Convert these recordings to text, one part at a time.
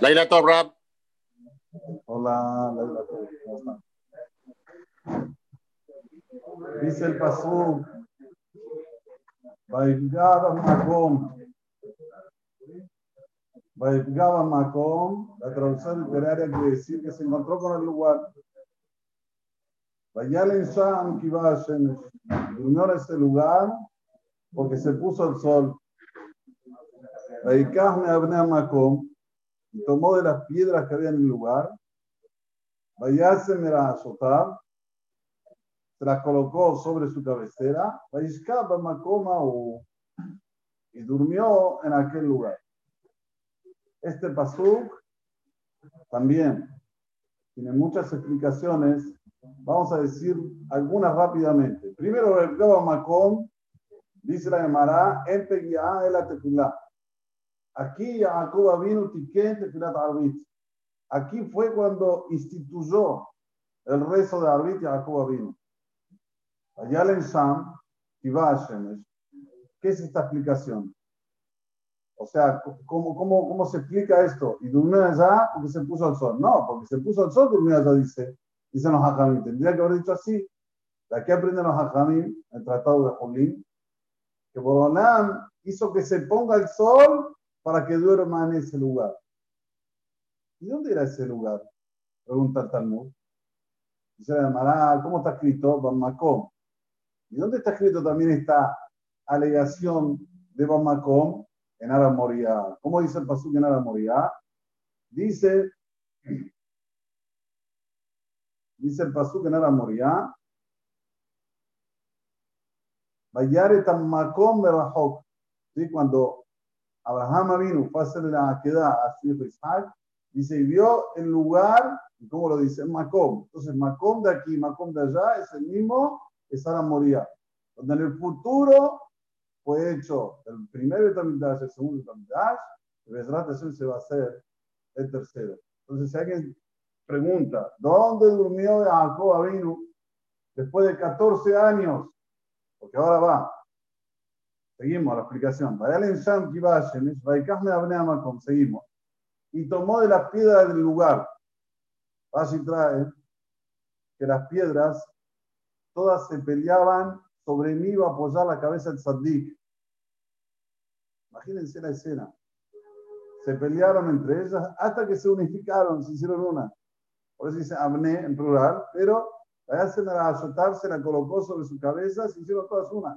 Laila Torrab. Hola, Laila Torrab. Dice el Pasú, Vaigaba Makom. Vaigaba Makom, la traducción literaria quiere decir que se encontró con el lugar. Vayale Sham Kibashem, en ese lugar porque se puso el sol. Vaikahme Abnea Makom, y tomó de las piedras que había en el lugar. Vayase Merazotab, se las colocó sobre su cabecera, y durmió en aquel lugar. Este pasuk también tiene muchas explicaciones. Vamos a decir algunas rápidamente. Primero, el Makom dice la Gemara, en el Aquí Jacob vino tiquén tefilat arbit. Aquí fue cuando instituyó el rezo de arbit Jacob vino. Allá en Sham, ¿Qué es esta explicación? O sea, ¿cómo, cómo, cómo se explica esto? ¿Y durmió allá porque se puso al sol? No, porque se puso al sol, durmió allá, dice. Dicen los hajamim. Tendría que haber dicho así. De aquí aprenden los hajamim, el tratado de Jolín, que Boronam hizo que se ponga el sol para que duerma en ese lugar. ¿Y dónde era ese lugar? Pregunta el Talmud. Dice la ¿cómo está escrito? Bamacom. ¿Y dónde está escrito también esta alegación de Bamacom? En Aramoría. ¿Cómo dice el pasuk en Aramoría? Dice, dice el pasuk en Makom Berahok. ¿Sí? Cuando Abraham vino fue a hacer la queda a Isaac, dice, y vio el lugar, ¿cómo lo dice? Macom. Entonces, Macom de aquí, Macom de allá, es el mismo es Sara Moría, donde en el futuro fue hecho el primer Betamidash, el segundo Betamidash, y Besrat se va a hacer el tercero. Entonces, si alguien pregunta, ¿dónde durmió Jacob Avinu después de 14 años? Porque ahora va. Seguimos la explicación. Seguimos. Y tomó de las piedras del lugar. Así trae que las piedras todas se peleaban sobre mí iba a apoyar la cabeza del Saddik. Imagínense la escena. Se pelearon entre ellas hasta que se unificaron, se hicieron una. Por eso dice Abne en plural, pero la se la se la colocó sobre su cabeza, se hicieron todas una.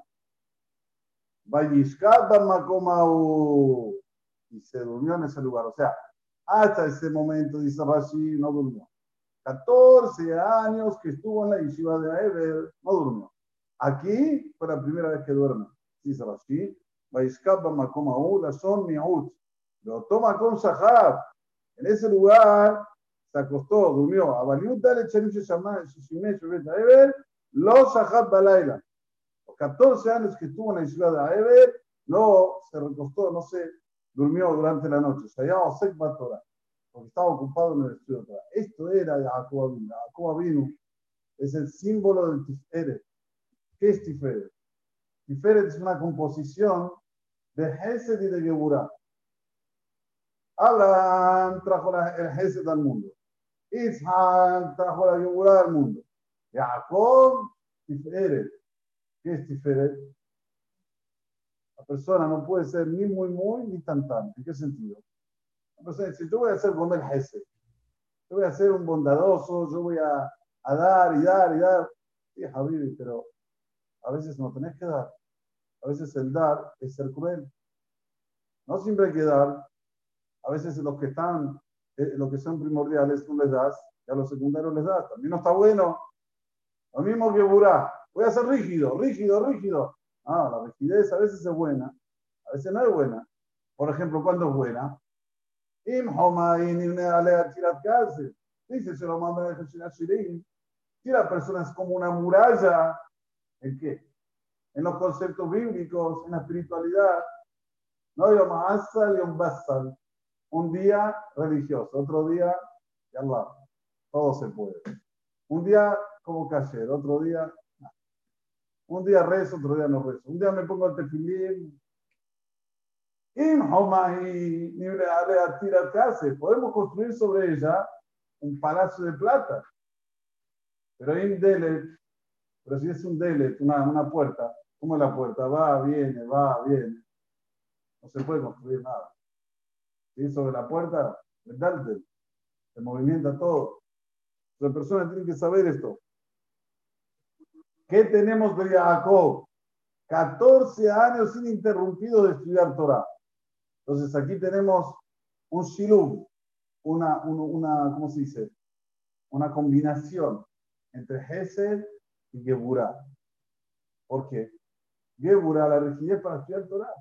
Y se durmió en ese lugar. O sea, hasta ese momento, dice Rashi, no durmió. 14 años que estuvo en la yeshiva de Aeber, no durmió. Aquí fue la primera vez que duerme. Dice Rashi, la son miaut. Lo toma con Sahab. En ese lugar se acostó, durmió. Abaliut dale cheniche shamay, shishime, shubet Aeber, lo Sahab Balaila. Los 14 años que estuvo en la yeshiva de Aeber, no se recostó, no se durmió durante la noche. Se llama Osek Batora porque estaba ocupado en el estudio de Esto era Jacob Abinu. Jacob Abinu es el símbolo del Tiferet. ¿Qué es Tiferet? Tiferet es una composición de Hesed y de Geburah. Abraham trajo el Hesed al mundo. Isaac trajo la Geburah al mundo. Jacob, Tiferet. ¿Qué es Tiferet? La persona no puede ser ni muy, muy, ni tan, tan. ¿En qué sentido? Entonces, si yo voy a ser Gomel Hesed, yo voy a ser un bondadoso, yo voy a, dar y dar y dar. Sí, Javi, pero a veces no tenés que dar. A veces el dar es ser cruel. No siempre hay que dar. A veces los que están, eh, los que son primordiales, tú les das, y a los secundarios les das. También no está bueno. Lo mismo que Burá. Voy a ser rígido, rígido, rígido. Ah, la rigidez a veces es buena, a veces no es buena. Por ejemplo, ¿cuándo es buena? Dice, se lo manda a Si la persona es como una muralla, ¿en qué? En los conceptos bíblicos, en la espiritualidad. No hay basal. Un día religioso, otro día, ya Allah, todo se puede. Un día como cayer, otro día, un día rezo, otro día no rezo. Un día me pongo el tefilín. Podemos construir sobre ella un palacio de plata. Pero hay un delet, pero si es un delet, una, una puerta, ¿cómo es la puerta? Va, viene, va, viene. No se puede construir nada. Sobre la puerta, el daltel, se movimienta todo. La persona tiene que saber esto. ¿Qué tenemos de Jacob? 14 años ininterrumpidos de estudiar Torah. Entonces aquí tenemos un shilum, una, una, ¿cómo se dice? Una combinación entre Hesed y Geburah. ¿Por qué? Geburah la rigidez para estudiar Torah.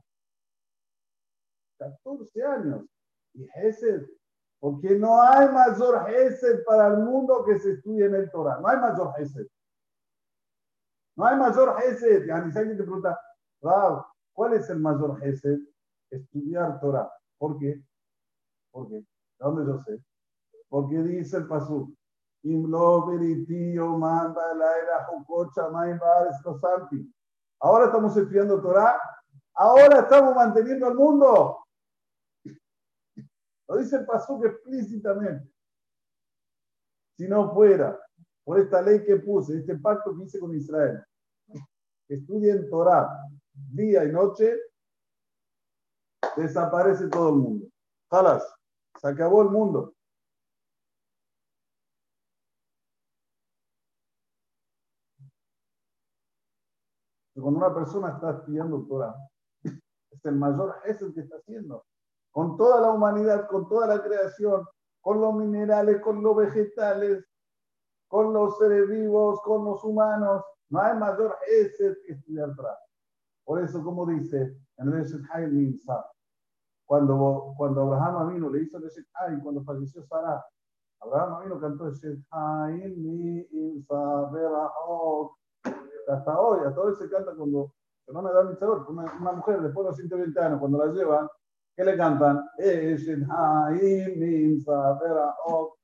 14 años. Y Hesed porque no hay mayor Gesed para el mundo que se estudie en el Torah. No hay mayor Gesed. No hay mayor Gesed. Y alguien te pregunta, ¿cuál es el mayor Gesed? Estudiar Torah. ¿Por qué? ¿Por qué? ¿De dónde yo sé? Porque dice el Pasú. Ahora estamos estudiando Torah. Ahora estamos manteniendo al mundo. Lo dice el Pasuk explícitamente. Si no fuera por esta ley que puse, este pacto que hice con Israel, estudien Torah día y noche, desaparece todo el mundo. Jalas, se acabó el mundo. Cuando una persona está estudiando Torah, es el mayor es el que está haciendo con toda la humanidad, con toda la creación, con los minerales, con los vegetales, con los seres vivos, con los humanos. No hay mayor ese que estudiar atrás. Por eso, como dice en el cuando, cuando Abraham vino, le hizo el cuando falleció Sara, Abraham vino cantó el Hasta hoy, hasta hoy se canta cuando no me da mi sabor, una, una mujer después de los 120 años, cuando la llevan, ¿Qué le cantan? Eshin Haim Nimsa Peraot.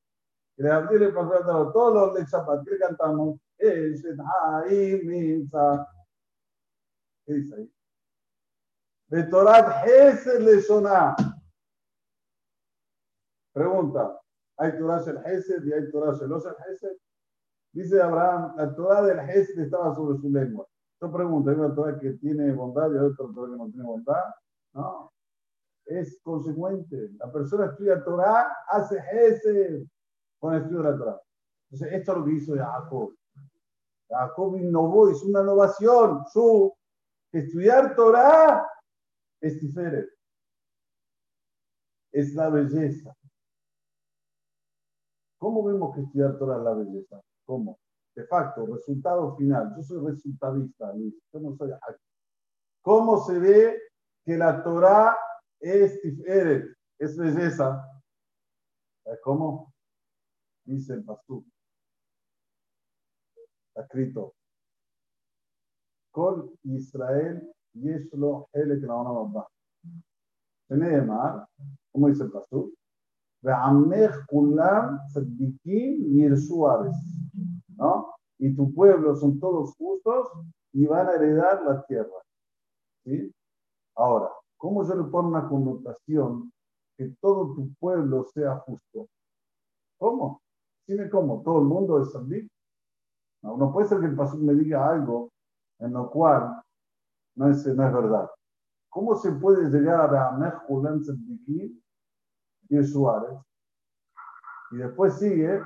Y le abrí el todos los de Shabbat. ¿Qué le cantamos? Eshin Haim Nimsa. ¿Qué dice ahí? Betorat Hesed le soná. Pregunta. ¿Hay Torah el Hesed y hay Torah el Hesed? Dice Abraham, la Torah del Hesed estaba sobre su lengua. Yo pregunto, ¿hay una Torah que tiene bondad y hay otra Torah que no tiene bondad? No es consecuente. La persona estudia Torah, hace ese con el estudio de la Torah. Entonces, esto es lo que hizo Jacob. Jacob innovó, hizo una innovación. Su estudiar Torah es diferente. Es la belleza. ¿Cómo vemos que estudiar Torah es la belleza? ¿Cómo? De facto, resultado final. Yo soy resultadista, Luis. Yo no soy ¿Cómo se ve que la Torah es tiferet, es belleza. ¿Cómo? Dice el pastor. Está escrito. Con Israel yeshlo elek la mar, ¿cómo dice el pastor? Ve'amech kulam tzadikim yirsu ¿no? Y tu pueblo son todos justos y van a heredar la tierra. ¿Sí? Ahora, ¿Cómo yo le pongo una connotación que todo tu pueblo sea justo? ¿Cómo? Dime cómo, todo el mundo es así. No, no puede ser que el pastor me diga algo en lo cual no es, no es verdad. ¿Cómo se puede llegar a Be'amech Julen y Suárez? Y después sigue,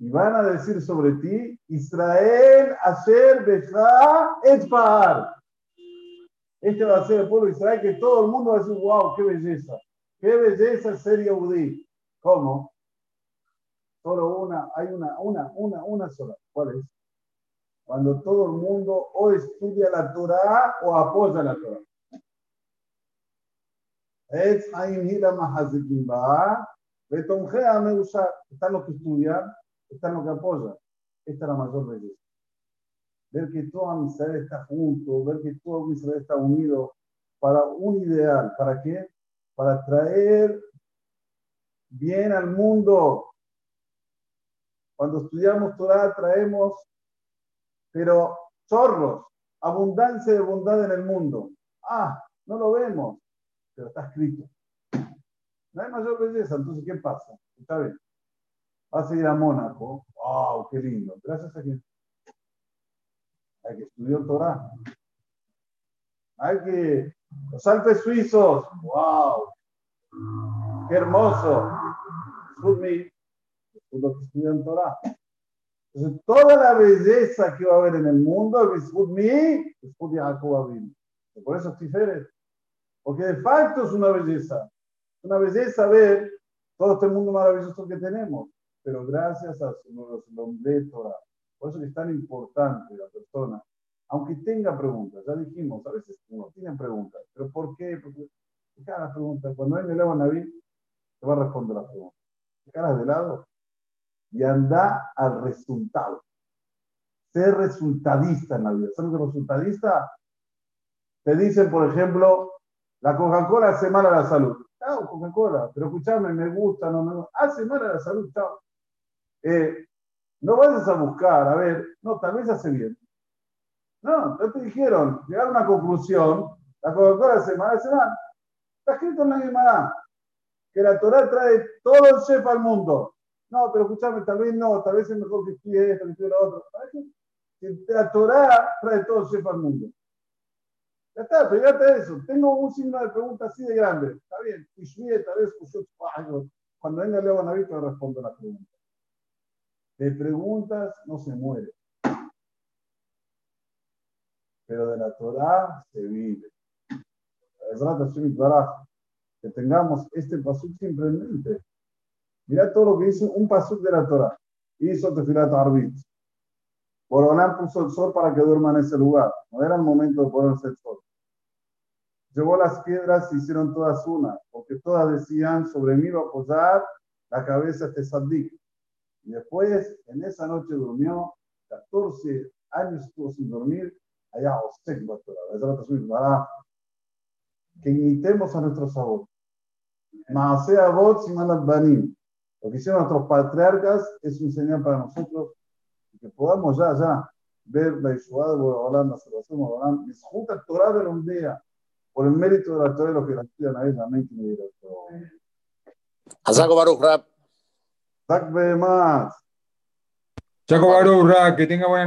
y van a decir sobre ti, Israel, hacer Beja, Etfar. Este va a ser el pueblo de Israel que todo el mundo va a decir, wow, qué belleza. Qué belleza ser Yehudi. ¿Cómo? Solo una, hay una, una, una, una sola. ¿Cuál es? Cuando todo el mundo o estudia la Torah o apoya la Torah. Es. Están los que estudian, están los que apoyan. Esta es la mayor belleza ver que todo Israel está junto, ver que todo Israel está unido para un ideal. ¿Para qué? Para traer bien al mundo. Cuando estudiamos Torah traemos pero zorros, abundancia de bondad en el mundo. Ah, no lo vemos, pero está escrito. No hay mayor belleza, entonces, ¿qué pasa? Está bien. Vas a ir a Mónaco. ¡Wow! ¡Qué lindo! Gracias a quien. Hay que estudiar Torah. Hay que. Los Alpes suizos. ¡Wow! ¡Qué hermoso! Sudmi. Los que estudian Torah. Entonces, toda la belleza que va a haber en el mundo, Sudmi, Por eso es diferente. Porque de facto es una belleza. Es una belleza ver todo este mundo maravilloso que tenemos pero gracias a los de Torah. Por eso es tan importante la persona, aunque tenga preguntas, ya dijimos, a veces uno tiene preguntas, pero ¿por qué? Porque pregunta, cuando hay el Naví, te va a responder la pregunta. Caras de lado y anda al resultado. Ser resultadista en la vida. Ser resultadista, te dicen, por ejemplo, la Coca-Cola hace mal a la salud. Chao, Coca-Cola, pero escúchame, me gusta, no me gusta. Hace mal a la salud, chao. Eh, no vayas a buscar, a ver, no, tal vez hace bien. No, no te dijeron, llegar a una conclusión, la Coca-Cola se mal, hace mal. Está escrito en la misma que la Torah trae todo el chef al mundo. No, pero escúchame, tal vez no, tal vez es mejor que estudie esto, que estudie lo otro. La Torah trae todo el chef al mundo. Ya está, fíjate eso. Tengo un signo de pregunta así de grande. Está bien. Y tal vez, pues, cuando venga Leo Naví, te respondo la pregunta. De preguntas no se muere. Pero de la Torah se vive. Que tengamos este pasuk siempre. Mira todo lo que hizo un pasuk de la Torah. Hizo Tefilat Arbit. Borolán puso el sol para que duerma en ese lugar. No era el momento de ponerse el sol. Llevó las piedras y hicieron todas una, porque todas decían, sobre mí va a apoyar la cabeza este sadik. Y después, en esa noche durmió, 14 años estuvo sin dormir, allá para que imitemos a nuestros abuelos. Maasea Bot Banim. Lo que hicieron nuestros patriarcas es un señal para nosotros y que podamos ya, ya ver la Yeshua de Boraholam, la salvación de Boraholam, disfruta Torah de un día por el mérito de la Torah de los que la estudian a ella. Amén. Hazago Baruch Rab. Chaco Barurra, que tenga buenas noches.